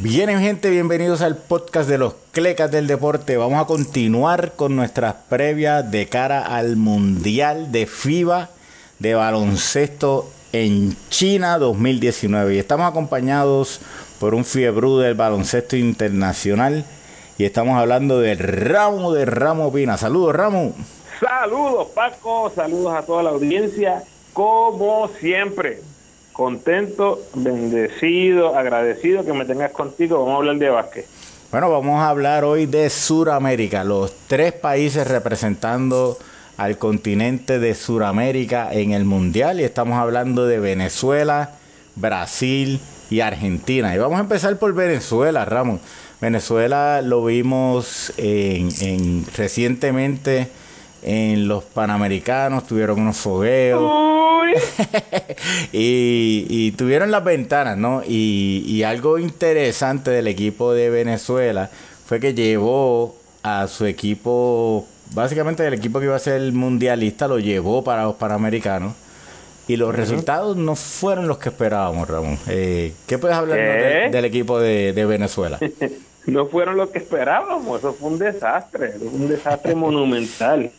Bien, gente, bienvenidos al podcast de los Clecas del Deporte. Vamos a continuar con nuestras previas de cara al Mundial de FIBA de baloncesto en China 2019. Y estamos acompañados por un fiebre del baloncesto internacional. Y estamos hablando de Ramo de Ramo Pina. Saludos, Ramo. Saludos, Paco. Saludos a toda la audiencia. Como siempre, contento, bendecido, agradecido que me tengas contigo. Vamos a hablar de básquet. Bueno, vamos a hablar hoy de Sudamérica, los tres países representando al continente de Sudamérica en el Mundial y estamos hablando de Venezuela, Brasil y Argentina. Y vamos a empezar por Venezuela, Ramón. Venezuela lo vimos en, recientemente en los Panamericanos, tuvieron unos fogueos y, tuvieron las ventanas, ¿no? Y, algo interesante del equipo de Venezuela fue que llevó a su equipo, básicamente el equipo que iba a ser el mundialista, lo llevó para los Panamericanos. Y los resultados no fueron los que esperábamos, Ramón. Eh, ¿Qué puedes hablar del equipo de, Venezuela? no fueron los que esperábamos, eso fue un desastre, un desastre monumental.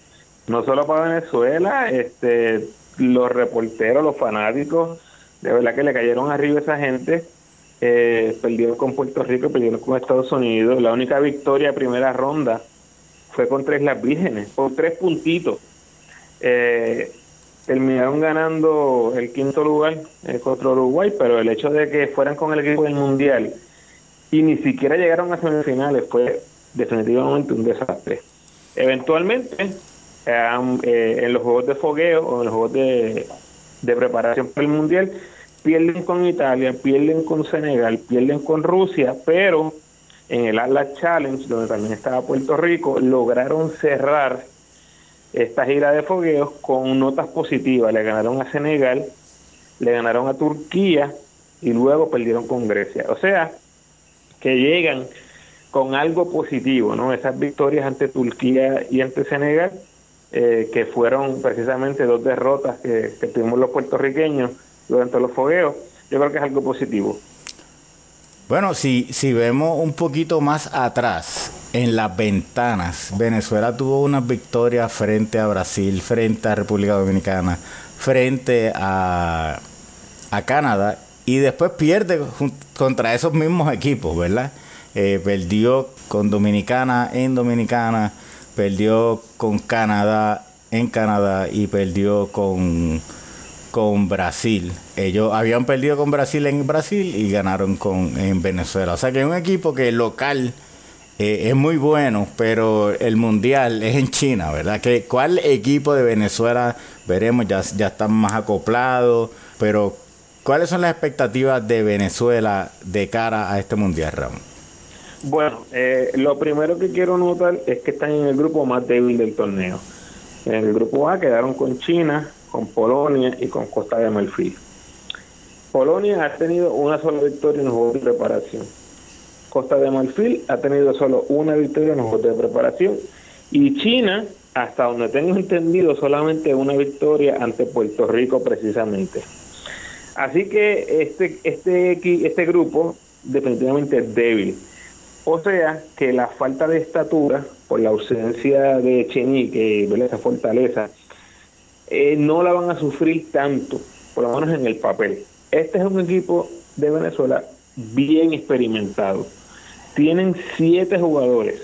No solo para Venezuela, este los reporteros, los fanáticos, de verdad que le cayeron arriba esa gente. Eh, perdieron con Puerto Rico, perdieron con Estados Unidos. La única victoria de primera ronda fue contra Islas Vírgenes, por tres puntitos. Eh, terminaron ganando el quinto lugar eh, contra Uruguay, pero el hecho de que fueran con el equipo del Mundial y ni siquiera llegaron a semifinales fue definitivamente un desastre. Eventualmente eh, en los juegos de fogueo o en los juegos de, preparación para el mundial, pierden con Italia, pierden con Senegal, pierden con Rusia, pero en el Atlas Challenge, donde también estaba Puerto Rico, lograron cerrar esta gira de fogueos con notas positivas. Le ganaron a Senegal, le ganaron a Turquía y luego perdieron con Grecia. O sea, que llegan con algo positivo, ¿no? Esas victorias ante Turquía y ante Senegal eh, que fueron precisamente dos derrotas que, tuvimos los puertorriqueños durante los fogueos, yo creo que es algo positivo. Bueno, si, si vemos un poquito más atrás, en las ventanas, Venezuela tuvo una victoria frente a Brasil, frente a República Dominicana, frente a, a Canadá y después pierde contra esos mismos equipos, ¿verdad? Eh, perdió con Dominicana en Dominicana, perdió con Canadá en Canadá y perdió con, con Brasil. Ellos habían perdido con Brasil en Brasil y ganaron con, en Venezuela. O sea que es un equipo que local eh, es muy bueno, pero el mundial es en China, ¿verdad? Que, ¿Cuál equipo de Venezuela veremos? Ya, ya están más acoplados, pero ¿cuáles son las expectativas de Venezuela de cara a este mundial, Ramón? Bueno, eh, lo primero que quiero notar es que están en el grupo más débil del torneo. En el grupo A quedaron con China, con Polonia y con Costa de Marfil. Polonia ha tenido una sola victoria en los juegos de preparación. Costa de Marfil ha tenido solo una victoria en los juegos de preparación. Y China, hasta donde tengo entendido, solamente una victoria ante Puerto Rico precisamente. Así que este, este, este grupo definitivamente es débil. O sea que la falta de estatura, por la ausencia de Chenique, esa fortaleza, eh, no la van a sufrir tanto, por lo menos en el papel. Este es un equipo de Venezuela bien experimentado. Tienen siete jugadores,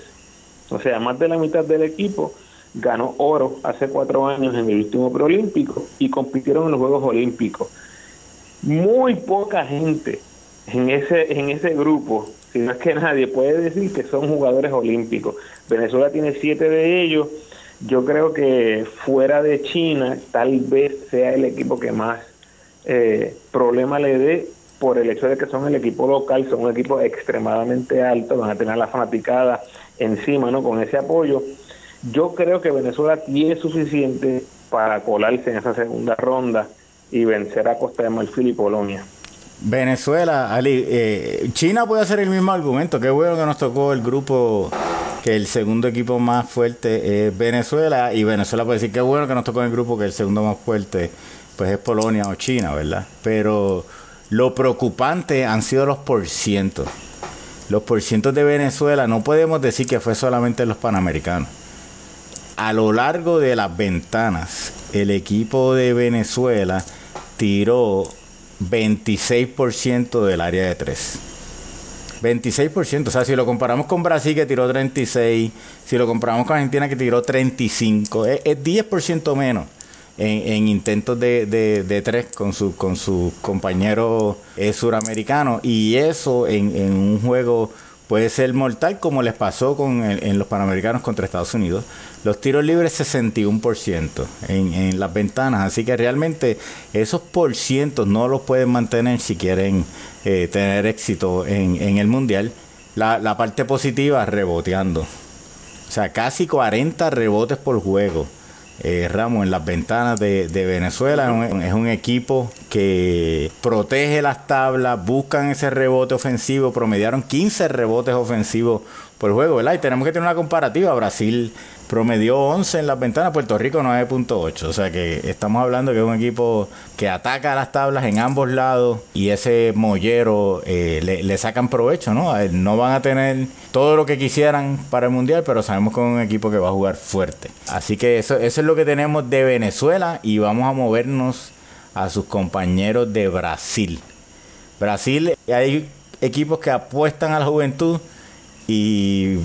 o sea, más de la mitad del equipo ganó oro hace cuatro años en el último preolímpico y compitieron en los Juegos Olímpicos. Muy poca gente en ese, en ese grupo si no es que nadie puede decir que son jugadores olímpicos. Venezuela tiene siete de ellos. Yo creo que fuera de China tal vez sea el equipo que más eh, problema le dé por el hecho de que son el equipo local, son un equipo extremadamente alto, van a tener la fanaticada encima, ¿no? Con ese apoyo. Yo creo que Venezuela tiene suficiente para colarse en esa segunda ronda y vencer a Costa de Marfil y Polonia. Venezuela, Ali, eh, China puede hacer el mismo argumento. Qué bueno que nos tocó el grupo, que el segundo equipo más fuerte es Venezuela. Y Venezuela puede decir, qué bueno que nos tocó el grupo, que el segundo más fuerte pues es Polonia o China, ¿verdad? Pero lo preocupante han sido los porcientos. los porcientos de Venezuela no podemos decir que fue solamente los panamericanos. A lo largo de las ventanas, el equipo de Venezuela tiró 26% del área de 3. 26%, o sea, si lo comparamos con Brasil que tiró 36, si lo comparamos con Argentina que tiró 35, es, 10% menos en, intentos de, de, tres con, su, con sus compañeros eh, suramericanos y eso en, en, un juego puede ser mortal como les pasó con en los Panamericanos contra Estados Unidos. Los tiros libres 61% en, en las ventanas, así que realmente esos porcientos no los pueden mantener si quieren eh, tener éxito en, en el Mundial. La, la parte positiva, reboteando. O sea, casi 40 rebotes por juego eh, Ramos en las ventanas de, Venezuela. Es un, equipo que protege las tablas, buscan ese rebote ofensivo, promediaron 15 rebotes ofensivos por juego, ¿verdad? Y tenemos que tener una comparativa. Brasil promedió 11 en las ventanas, Puerto Rico 9.8. O sea que estamos hablando que es un equipo que ataca las tablas en ambos lados y ese mollero eh, le, sacan provecho, ¿no? No van a tener todo lo que quisieran para el Mundial, pero sabemos que es un equipo que va a jugar fuerte. Así que eso, eso es lo que tenemos de Venezuela y vamos a movernos a sus compañeros de Brasil. Brasil, hay equipos que apuestan a la juventud y,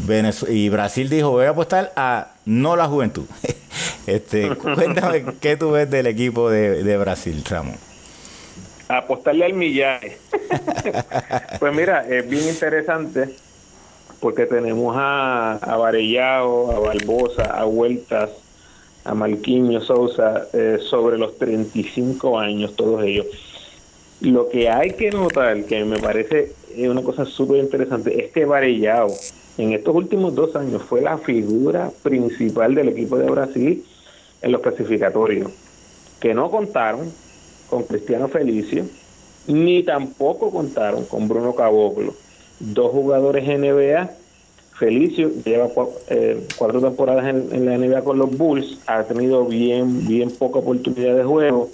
y Brasil dijo, voy a apostar a no la juventud. este, cuéntame qué tú ves del equipo de, Brasil, Ramón. Apostarle al millaje. pues mira, es bien interesante porque tenemos a, a Varellao, a Barbosa, a Vueltas, a Malquiño Sousa eh, sobre los 35 años, todos ellos. Lo que hay que notar, que me parece una cosa súper interesante, es que Varellao en estos últimos dos años fue la figura principal del equipo de Brasil en los clasificatorios, que no contaron con Cristiano Felicio, ni tampoco contaron con Bruno Caboclo, dos jugadores NBA. Felicio lleva eh, cuatro temporadas en, en, la NBA con los Bulls, ha tenido bien, bien poca oportunidad de juego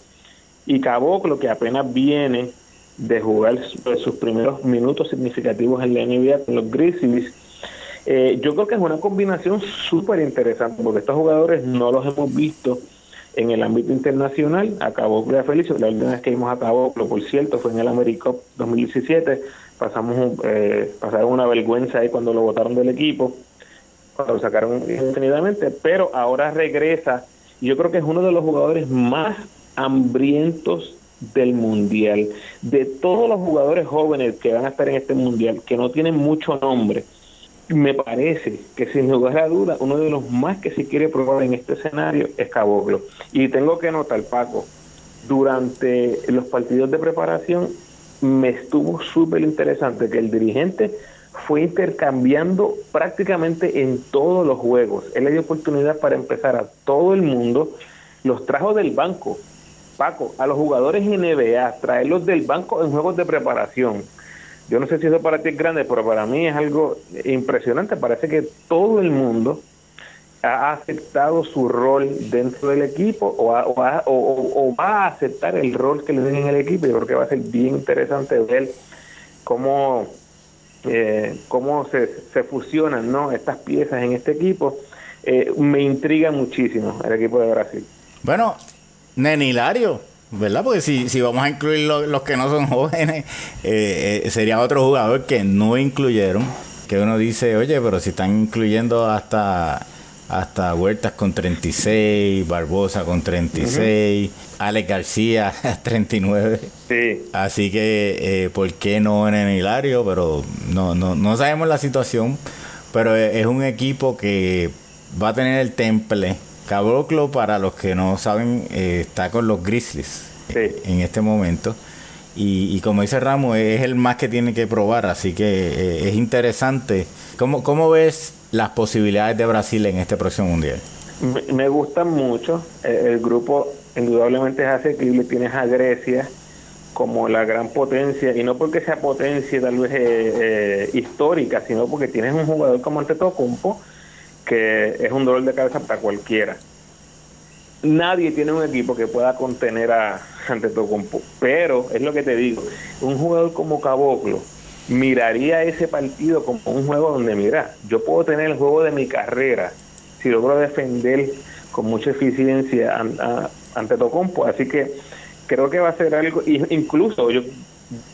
y Caboclo, que apenas viene de jugar sus primeros minutos significativos en la NBA con los Grizzlies, eh, yo creo que es una combinación súper interesante porque estos jugadores no los hemos visto en el ámbito internacional. Acabó de Felicio, la última vez que vimos a Caboclo, por cierto, fue en el AmeriCup 2017. Pasamos eh, pasaron una vergüenza ahí cuando lo votaron del equipo, cuando lo sacaron indefinidamente, pero ahora regresa. Yo creo que es uno de los jugadores más hambrientos del mundial. De todos los jugadores jóvenes que van a estar en este mundial, que no tienen mucho nombre, me parece que sin lugar a duda uno de los más que se quiere probar en este escenario es Caboclo. Y tengo que notar, Paco, durante los partidos de preparación me estuvo súper interesante que el dirigente fue intercambiando prácticamente en todos los juegos. Él le dio oportunidad para empezar a todo el mundo, los trajo del banco Paco, a los jugadores NBA, traerlos del banco en juegos de preparación. Yo no sé si eso para ti es grande, pero para mí es algo impresionante. Parece que todo el mundo ha aceptado su rol dentro del equipo o, va a aceptar el rol que le den en el equipo. Yo creo que va a ser bien interesante ver cómo, eh, cómo se, se fusionan ¿no? estas piezas en este equipo. Eh, me intriga muchísimo el equipo de Brasil. Bueno, Nenilario, ¿verdad? Porque si, si vamos a incluir los que no son jóvenes, eh, eh, sería otro jugador que no incluyeron. Que uno dice, oye, pero si están incluyendo hasta hasta Huertas con 36, Barbosa con 36, Alex García 39. Sí. Así que, eh, ¿por qué no en Hilario? Pero no, no, no sabemos la situación, pero es un equipo que va a tener el temple Caboclo, para los que no saben, eh, está con los Grizzlies en este momento. Y, como dice Ramos, es el más que tiene que probar, así que eh, es interesante. ¿Cómo, ¿Cómo ves las posibilidades de Brasil en este próximo mundial? Me, gustan mucho. Eh, el grupo indudablemente es asequible. Tienes a Grecia como la gran potencia, y no porque sea potencia tal vez histórica, sino porque tienes un jugador como Antetokounmpo, que es un dolor de cabeza para cualquiera. Nadie tiene un equipo que pueda contener a Antetokounmpo, pero es lo que te digo, un jugador como Caboclo miraría ese partido como un juego donde, mira, yo puedo tener el juego de mi carrera si logro defender con mucha eficiencia ante Tocompo. Así que creo que va a ser algo, incluso yo,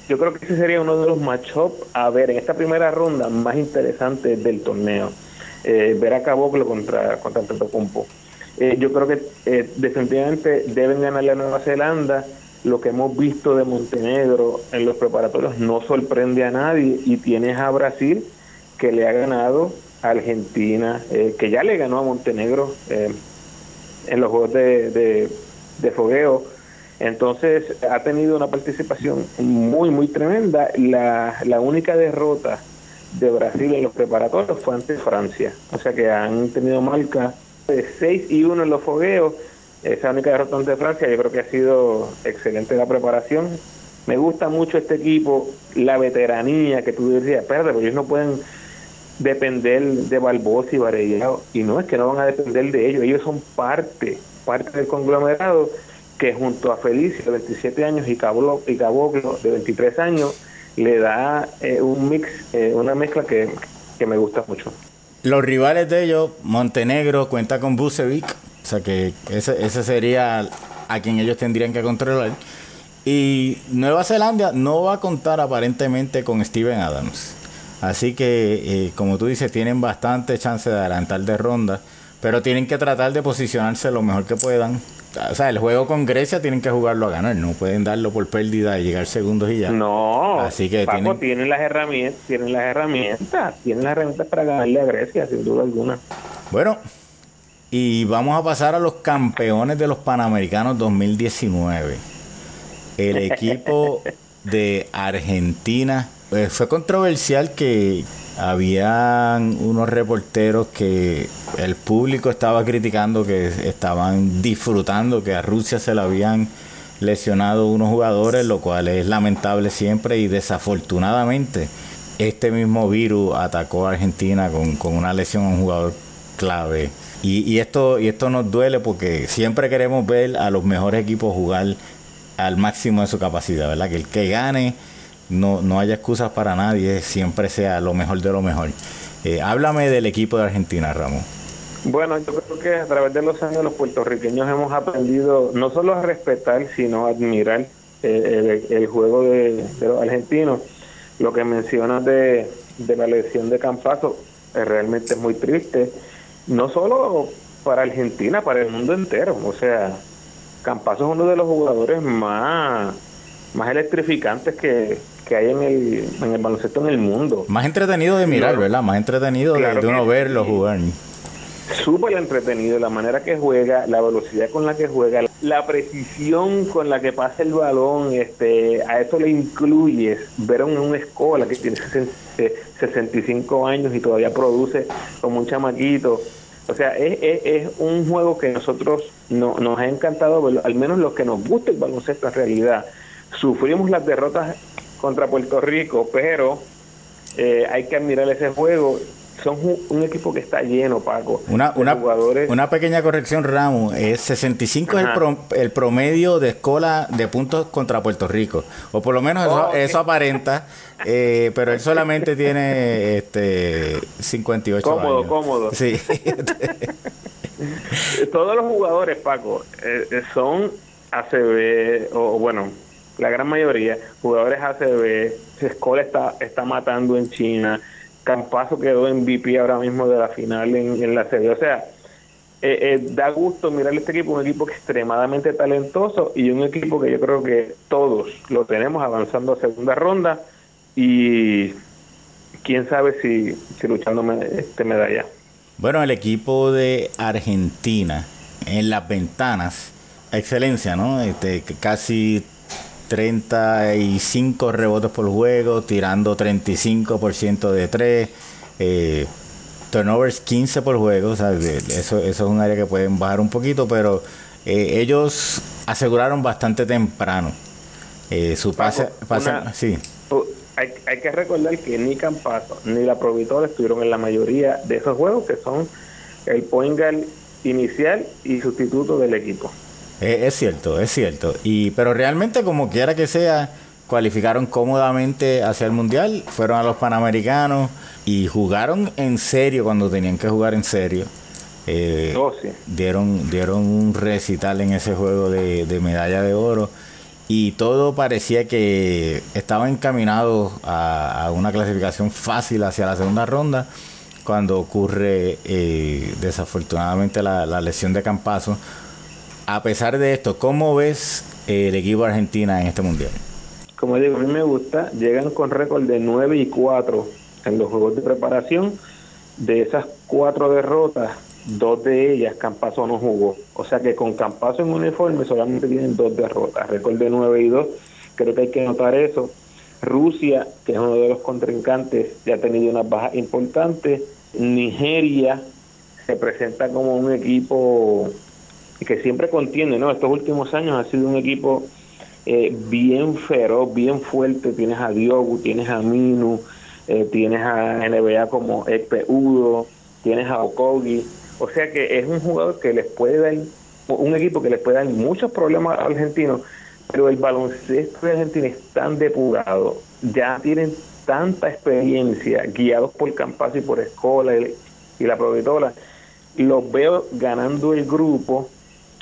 yo creo que ese sería uno de los matchups a ver en esta primera ronda más interesantes del torneo. Eh, ver a Caboclo contra, contra Antetokounmpo. Eh, yo creo que eh, definitivamente deben ganarle a Nueva Zelanda. Lo que hemos visto de Montenegro en los preparatorios no sorprende a nadie y tienes a Brasil que le ha ganado a Argentina, eh, que ya le ganó a Montenegro en los juegos de, de, fogueo. Entonces ha tenido una participación muy, muy tremenda. La, la única derrota de Brasil en los preparatorios fue ante Francia. O sea que han tenido marca de 6 y 1 en los fogueos. Esa única derrota ante Francia, yo creo que ha sido excelente la preparación. Me gusta mucho este equipo, la veteranía que tú decías, espérate, porque ellos no pueden depender de Barbosa y Varellao, y no es que no van a depender de ellos, ellos son parte, parte del conglomerado que junto a Felicio de 27 años y Caboclo, y Caboclo de 23 años le da eh, un mix, eh, una mezcla que, que me gusta mucho. Los rivales de ellos, Montenegro cuenta con Bucevic, o sea que ese, ese sería a quien ellos tendrían que controlar. Y Nueva Zelanda no va a contar aparentemente con Steven Adams. Así que, eh, como tú dices, tienen bastante chance de adelantar de ronda, pero tienen que tratar de posicionarse lo mejor que puedan o sea, el juego con Grecia tienen que jugarlo a ganar, no pueden darlo por pérdida y llegar segundos y ya. No, así que tienen... las herramientas, tienen las herramientas, tienen las herramientas para ganarle a Grecia, sin duda alguna. Bueno, y vamos a pasar a los campeones de los Panamericanos 2019. El equipo de Argentina pues, fue controversial que habían unos reporteros que el público estaba criticando que estaban disfrutando que a Rusia se le habían lesionado unos jugadores, lo cual es lamentable siempre y desafortunadamente este mismo virus atacó a Argentina con, con una lesión a un jugador clave. Y, y, esto, y esto nos duele porque siempre queremos ver a los mejores equipos jugar al máximo de su capacidad, ¿verdad? Que el que gane no, no haya excusas para nadie, siempre sea lo mejor de lo mejor. Eh, háblame del equipo de Argentina, Ramón. Bueno, yo creo que a través de los años los puertorriqueños hemos aprendido no solo a respetar, sino a admirar eh, el, juego de, los argentinos. Lo que mencionas de, la lesión de Campazo eh, realmente es muy triste, no solo para Argentina, para el mundo entero. O sea, Campazo es uno de los jugadores más, más electrificantes que, que hay en el, en el baloncesto en el mundo. Más entretenido de mirar, ¿verdad? Más entretenido de, uno verlo jugar. Súper entretenido, la manera que juega, la velocidad con la que juega, la precisión con la que pasa el balón, este, a eso le incluyes ver en una escuela que tiene 65 años y todavía produce como un chamaquito. O sea, es, es, un juego que nosotros no, nos ha encantado al menos los que nos gusta el baloncesto en realidad. Sufrimos las derrotas contra Puerto Rico, pero eh, hay que admirar ese juego. Son un, equipo que está lleno, Paco. Una, una, jugadores. una pequeña corrección, Ramos. Es 65 es el, promedio de escola de puntos contra Puerto Rico. O por lo menos eso, aparenta. Eh, pero él solamente tiene este 58 cómodo, Cómodo, Sí. Todos los jugadores, Paco, eh, son ACB, o bueno, la gran mayoría, jugadores ACB, Escola está, está matando en China, Campazo quedó en VP ahora mismo de la final en, la serie. O sea, eh, eh, da gusto mirar este equipo, un equipo extremadamente talentoso y un equipo que yo creo que todos lo tenemos avanzando a segunda ronda y quién sabe si, si luchando este medalla. Bueno, el equipo de Argentina en las ventanas, excelencia, ¿no? Este, casi 35 rebotes por juego, tirando 35% de 3, eh, turnovers 15 por juego, eso, eso es un área que pueden bajar un poquito, pero eh, ellos aseguraron bastante temprano eh, su pase. sí. hay, hay, que recordar que ni Campazo ni la Provitor estuvieron en la mayoría de esos juegos, que son el point guard inicial y sustituto del equipo. Es, cierto, es cierto. Y, pero realmente, como quiera que sea, cualificaron cómodamente hacia el Mundial, fueron a los Panamericanos y jugaron en serio cuando tenían que jugar en serio. Eh, oh, dieron, dieron un recital en ese juego de, medalla de oro y todo parecía que estaba encaminado a, una clasificación fácil hacia la segunda ronda cuando ocurre eh, desafortunadamente la, la, lesión de Campazo. A pesar de esto, ¿cómo ves el equipo Argentina en este mundial? Como digo, a mí me gusta, llegan con récord de 9 y 4 en los juegos de preparación. De esas cuatro derrotas, dos de ellas Campazo no jugó. O sea que con Campazo en uniforme solamente tienen dos derrotas, récord de 9 y 2. Creo que hay que notar eso. Rusia, que es uno de los contrincantes, ya ha tenido unas bajas importantes. Nigeria se presenta como un equipo que siempre contiene, ¿no? Estos últimos años ha sido un equipo eh, bien feroz, bien fuerte. Tienes a Diogo, tienes a Minu, eh, tienes a NBA como Ekpe Udo, tienes a Okogi o sea que es un jugador que les puede dar, un equipo que les puede dar muchos problemas a argentinos, pero el baloncesto de Argentina es tan depurado, ya tienen tanta experiencia, guiados por Campazzo y por Escola y, la Provitola, los veo ganando el grupo,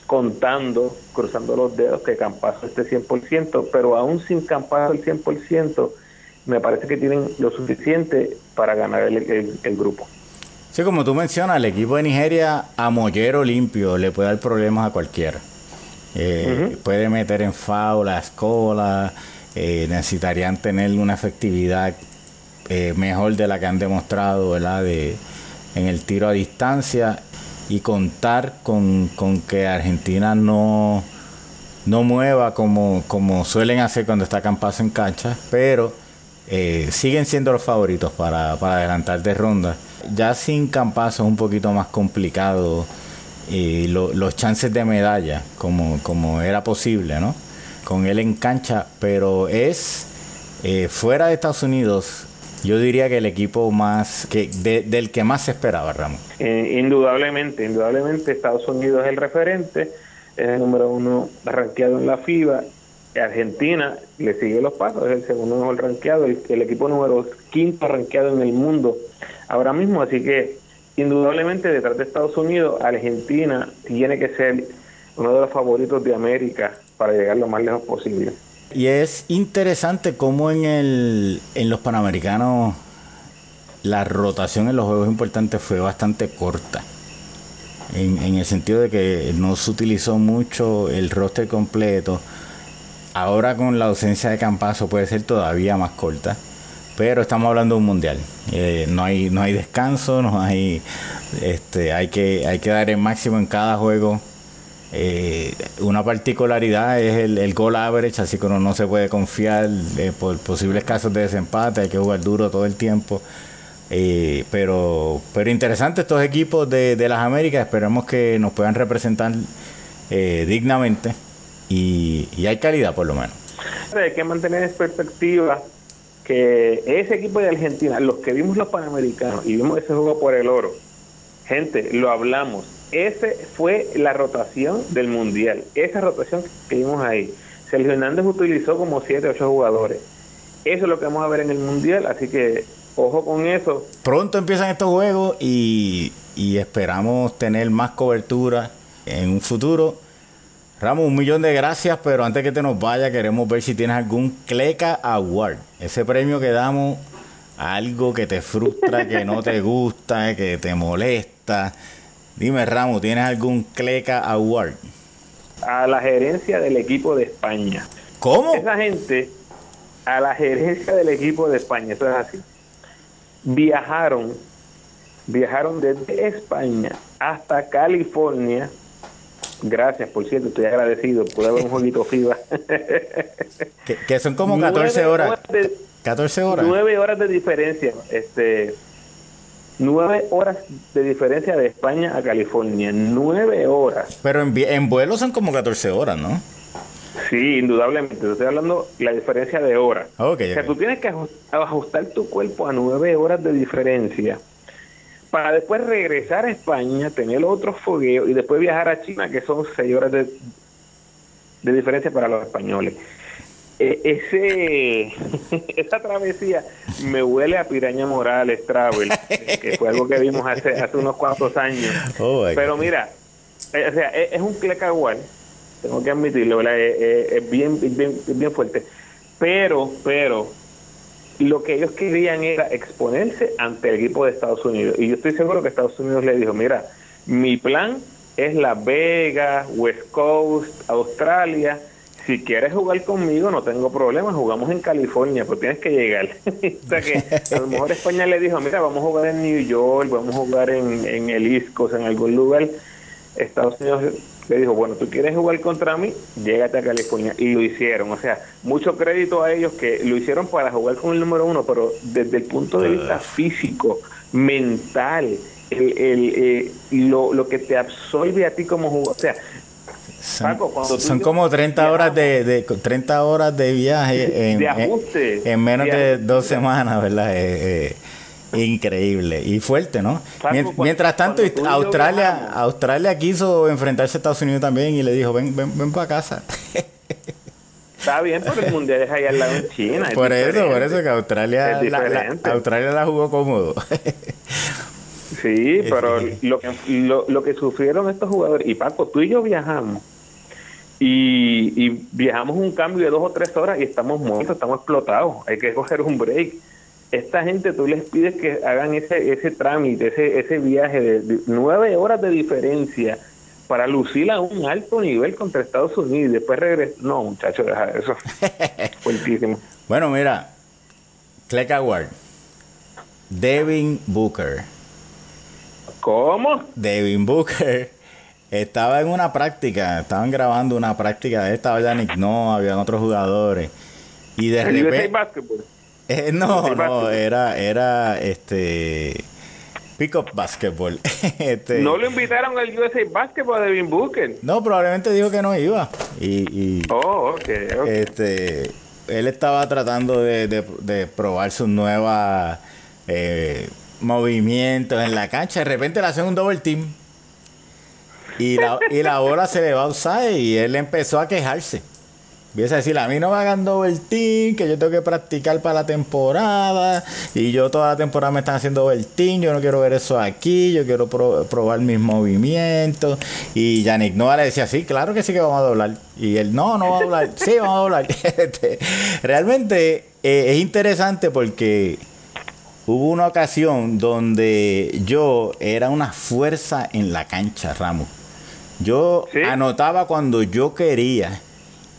contando, cruzando los dedos que Campazzo esté 100%, pero aún sin Campazzo al 100%, me parece que tienen lo suficiente para ganar el grupo. Sí, como tú mencionas, el equipo de Nigeria a mollero limpio le puede dar problemas a cualquiera. Eh, puede meter en foul a escola, eh, necesitarían tener una efectividad eh, mejor de la que han demostrado ¿verdad? De, en el tiro a distancia y contar con, que Argentina no, no mueva como, como suelen hacer cuando está Campazo en cancha, pero siguen siendo los favoritos para, para adelantar de ronda ya sin Campazo es un poquito más complicado y los chances de medalla, como, como era posible, ¿no? Con él en cancha, pero es eh, fuera de Estados Unidos, yo diría que el equipo más que del que más se esperaba, Ramón. Eh, indudablemente, indudablemente Estados Unidos es el referente, es el número uno rankeado en la FIBA. Argentina le sigue los pasos, es el segundo mejor rankeado, el, el equipo número quinto rankeado en el mundo ahora mismo, así que indudablemente detrás de Estados Unidos, Argentina tiene que ser uno de los favoritos de América para llegar lo más lejos posible. Y es interesante cómo en, el, en los Panamericanos la rotación en los juegos importantes fue bastante corta. En, en, el sentido de que no se utilizó mucho el roster completo. Ahora con la ausencia de Campazo puede ser todavía más corta pero estamos hablando de un mundial. Eh, no hay no hay descanso, no hay este hay que hay que dar el máximo en cada juego. Eh, una particularidad es el, el goal average, así que uno no se puede confiar eh, por posibles casos de desempate, hay que jugar duro todo el tiempo. pero pero interesante estos equipos de, de las Américas, esperemos que nos puedan representar dignamente y, y hay calidad por lo menos. Hay que mantener en perspectiva que ese equipo de Argentina, los que vimos los Panamericanos y vimos ese juego por el oro, gente, lo hablamos, ese fue la rotación del Mundial, esa rotación que vimos ahí. Sergio Hernández utilizó como 7 o 8 jugadores. Eso es lo que vamos a ver en el Mundial, así que ojo con eso. Pronto empiezan estos juegos y, y esperamos tener más cobertura en un futuro Ramos, un millón de gracias, pero antes que te nos vaya, queremos ver si tienes algún Cleca Award. Ese premio que damos algo que te frustra, que no te gusta, que te molesta. Dime, Ramos, ¿tienes algún Cleca Award? A la gerencia del equipo de España. ¿Cómo? Esa gente, a la gerencia del equipo de España, eso es así. Viajaron, viajaron desde España hasta California Gracias, por cierto, estoy agradecido. Pude ver un jueguito FIBA. que, son como 14 horas. 14 horas. 9 horas de diferencia. Este, 9 horas de diferencia de España a California. 9 horas. Pero en, en vuelo son como 14 horas, ¿no? Sí, indudablemente. Estoy hablando la diferencia de horas. Okay, o sea, tú tienes que ajustar tu cuerpo a 9 horas de diferencia para después regresar a España, tener otro fogueo y después viajar a China, que son seis horas de, diferencia para los españoles. E, ese esa travesía me huele a Piraña Morales Travel, que fue algo que vimos hace, hace unos cuantos años. Oh, Pero mira, eh, o sea, es, es un clecagual, tengo que admitirlo, Es, bien, bien, bien fuerte. Pero, pero, lo que ellos querían era exponerse ante el equipo de Estados Unidos. Y yo estoy seguro que Estados Unidos le dijo, mira, mi plan es Las Vegas, West Coast, Australia. Si quieres jugar conmigo, no tengo problema, jugamos en California, pero tienes que llegar. o sea que a lo mejor España le dijo, mira, vamos a jugar en New York, vamos a jugar en, en el East Coast, en algún lugar. Estados Unidos le dijo, bueno, tú quieres jugar contra mí, llégate a California. Y lo hicieron. O sea, mucho crédito a ellos que lo hicieron para jugar con el número uno, pero desde el punto de vista físico, mental, el, eh, lo, lo que te absorbe a ti como jugador. O sea, son, como 30 horas de, de, 30 horas de viaje en, en, menos de, dos semanas, ¿verdad? Eh, eh, increíble y fuerte, ¿no? Mientras tanto, Australia, Australia quiso enfrentarse a Estados Unidos también y le dijo, ven, ven, ven para casa. Está bien, pero el mundial es ahí al lado en China. Por eso, por eso que Australia, la, Australia la jugó cómodo. sí, pero lo que, lo, lo que sufrieron estos jugadores, y Paco, tú y yo viajamos y, y, viajamos un cambio de dos o tres horas y estamos muertos, estamos explotados. Hay que coger un break esta gente tú les pides que hagan ese ese trámite, ese ese viaje de, nueve horas de diferencia para lucir a un alto nivel contra Estados Unidos y después regresar. No, muchachos, deja eso. Fuertísimo. Bueno, mira, Clegg Award. Devin Booker. ¿Cómo? Devin Booker estaba en una práctica, estaban grabando una práctica, estaba Yannick No, habían otros jugadores. Y de repente. Eh, no, no, era, era este pick up basketball. este, ¿No lo invitaron al USA Basketball de Devin Booker? No, probablemente dijo que no iba. Y, oh, ok, Este, él estaba tratando de, de, probar sus nuevas eh, movimientos en la cancha. De repente le hacen un double team. Y la, y la bola se le va a usar y él empezó a quejarse. Empieza a decir, a mí no me hagan doble team, que yo tengo que practicar para la temporada, y yo toda la temporada me están haciendo doble team, yo no quiero ver eso aquí, yo quiero probar mis movimientos. Y Yannick Noah le decía, sí, claro que sí que vamos a doblar. Y él, no, no va a doblar, sí, vamos a doblar. Este, realmente eh, es interesante porque hubo una ocasión donde yo era una fuerza en la cancha, Ramos. Yo anotaba cuando yo quería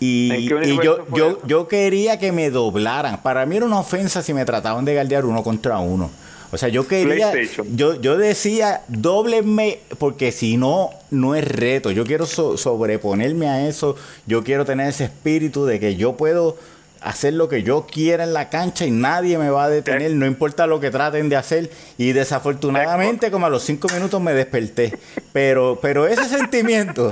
y, yo, yo, yo quería que me doblaran. Para mí era una ofensa si me trataban de galdear uno contra uno. O sea, yo quería, yo, yo decía, doblenme, porque si no, no es reto. Yo quiero sobreponerme a eso. Yo quiero tener ese espíritu de que yo puedo hacer lo que yo quiera en la cancha y nadie me va a detener, no importa lo que traten de hacer. Y desafortunadamente, como a los cinco minutos me desperté. Pero, pero ese sentimiento,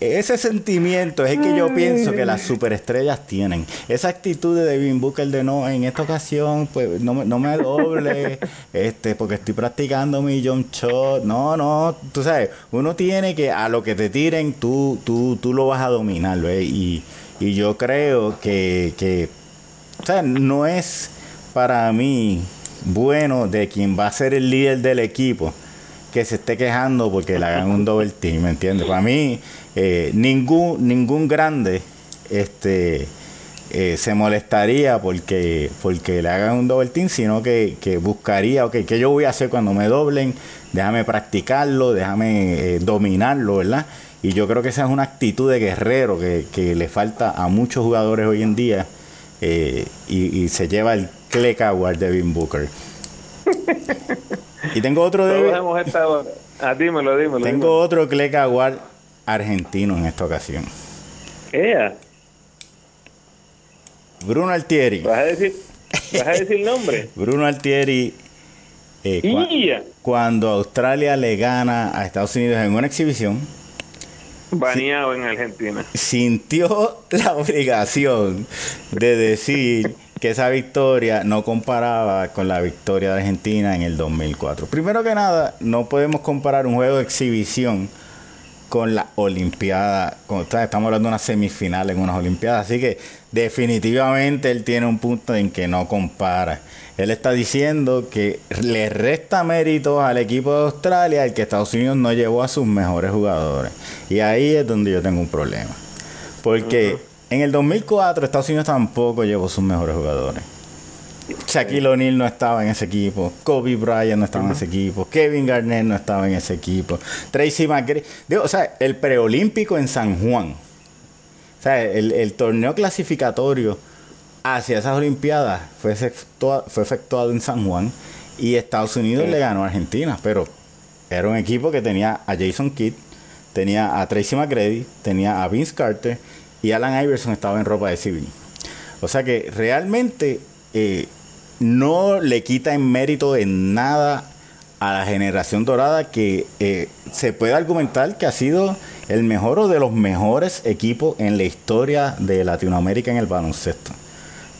ese sentimiento es el que yo pienso que las superestrellas tienen. Esa actitud de Devin Booker de no, en esta ocasión, pues no, no me doble, este, porque estoy practicando mi jump shot. No, no, tú sabes, uno tiene que a lo que te tiren, tú, tú, tú lo vas a dominar, ¿ves? Y y yo creo que, no es para mí bueno de quien va a ser el líder del equipo que se esté quejando porque le hagan un doble team, ¿me entiendes? Para mí, eh, ningún, ningún grande este, eh, se molestaría porque, porque le hagan un doble team, sino que, que buscaría, ok, ¿qué yo voy a hacer cuando me doblen? Déjame practicarlo, déjame eh, dominarlo, ¿verdad? Y yo creo que esa es una actitud de guerrero que, le falta a muchos jugadores hoy en día. Eh, y, se lleva el Cleck Award de Devin Booker. y tengo otro de. Ah, dímelo, dímelo. Tengo otro Cleck Award argentino en esta ocasión. Bruno Altieri. ¿Vas a decir, ¿vas a decir nombre? Bruno Altieri. Eh, cuando Australia le gana a Estados Unidos en una exhibición Baneado en Argentina. Sintió la obligación de decir que esa victoria no comparaba con la victoria de Argentina en el 2004. Primero que nada, no podemos comparar un juego de exhibición con la Olimpiada. estamos hablando de una semifinal en unas Olimpiadas. Así que definitivamente él tiene un punto en que no compara. Él está diciendo que le resta mérito al equipo de Australia el que Estados Unidos no llevó a sus mejores jugadores. Y ahí es donde yo tengo un problema. Porque en el 2004 Estados Unidos tampoco llevó sus mejores jugadores. Shaquille O'Neal no estaba en ese equipo, Kobe Bryant no estaba en ese equipo, Kevin Garnett no estaba en ese equipo, Tracy McGrady. o sea, el preolímpico en San Juan, o sea, el, torneo clasificatorio hacia esas Olimpiadas fue efectuado, fue efectuado en San Juan y Estados Unidos le ganó a Argentina, pero era un equipo que tenía a Jason Kidd, tenía a Tracy McGrady, tenía a Vince Carter y Alan Iverson estaba en ropa de civil. O sea que realmente eh, no le quita en mérito en nada a la generación dorada que eh, se puede argumentar que ha sido el mejor o de los mejores equipos en la historia de Latinoamérica en el baloncesto.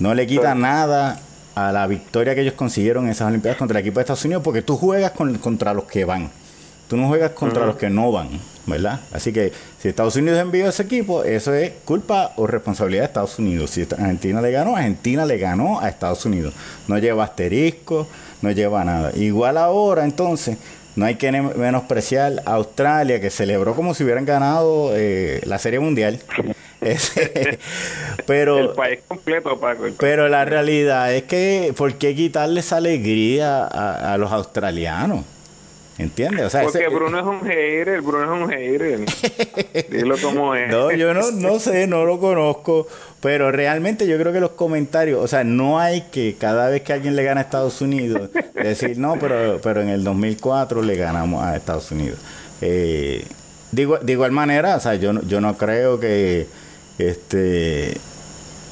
No le quita nada a la victoria que ellos consiguieron en esas Olimpiadas contra el equipo de Estados Unidos porque tú juegas contra los que van. Tú no juegas contra los que no van, ¿verdad? Así que si Estados Unidos envió ese equipo, eso es culpa o responsabilidad de Estados Unidos. Si Argentina le ganó, Argentina le ganó a Estados Unidos. No lleva asterisco, no lleva nada. Igual ahora, entonces, no hay que menospreciar a Australia, que celebró como si hubieran ganado eh, la Serie Mundial. pero el país completo, Paco. pero la realidad es que, ¿por qué quitarle esa alegría a los australianos? ¿Entiendes? Porque Bruno es un hater, Bruno es un hater. Dilo como es. No, yo no, no sé, no lo conozco. Pero realmente yo creo que los comentarios, o sea, no hay que cada vez que alguien le gana a Estados Unidos decir, no, pero, pero en el 2004 le ganamos a Estados Unidos. Eh, de, igual manera, o sea, yo, yo no creo que este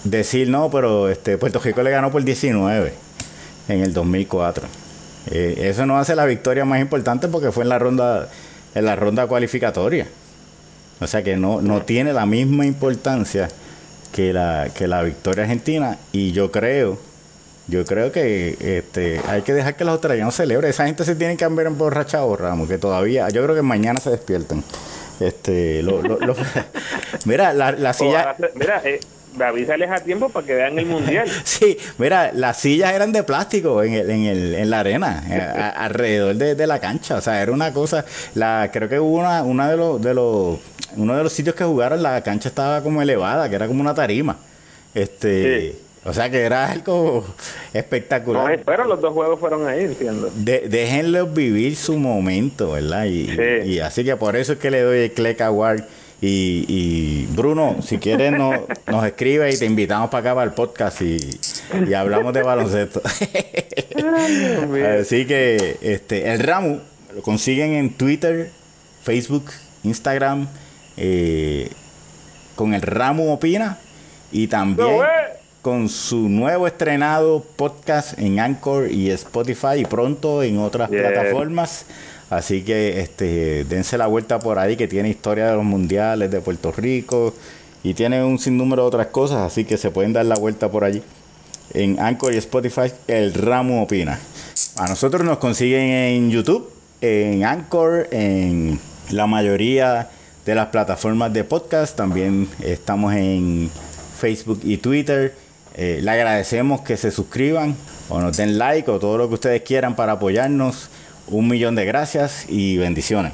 decir, no, pero este Puerto Rico le ganó por 19 en el 2004. Eh, eso no hace la victoria más importante porque fue en la ronda, en la ronda cualificatoria. O sea que no, no tiene la misma importancia que la, que la victoria argentina. Y yo creo, yo creo que este, hay que dejar que los australianos celebren. Esa gente se tiene que ver emborrachado, Ramos, que todavía, yo creo que mañana se despierten. Este, mira, la, la silla. Mira, eh, avísales a tiempo para que vean el mundial. sí, mira, las sillas eran de plástico en, el, en, el, en la arena, eh, alrededor de, la cancha. O sea, era una cosa. La, creo que hubo una, una de los, de los, uno de los sitios que jugaron, la cancha estaba como elevada, que era como una tarima. Este. O sea que era algo espectacular. No, pero los dos juegos fueron ahí, entiendo. De, déjenlos vivir su momento, ¿verdad? Y, y, así que por eso es que le doy el Cleck Award y, Bruno, si quieres no, nos escribe y te invitamos para acá para el podcast y, hablamos de baloncesto. Así que este el Ramu lo consiguen en Twitter, Facebook, Instagram, eh, con el Ramu Opina y también con su nuevo estrenado podcast en Anchor y Spotify y pronto en otras plataformas. Así que este, dense la vuelta por ahí, que tiene historia de los mundiales de Puerto Rico y tiene un sinnúmero de otras cosas, así que se pueden dar la vuelta por allí. En Anchor y Spotify, El Ramo Opina. A nosotros nos consiguen en YouTube, en Anchor, en la mayoría de las plataformas de podcast. También estamos en Facebook y Twitter. Eh, le agradecemos que se suscriban o nos den like o todo lo que ustedes quieran para apoyarnos. Un millón de gracias y bendiciones.